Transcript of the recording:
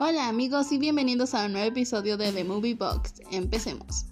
Hola amigos y bienvenidos a un nuevo episodio de The Movie Box. Empecemos.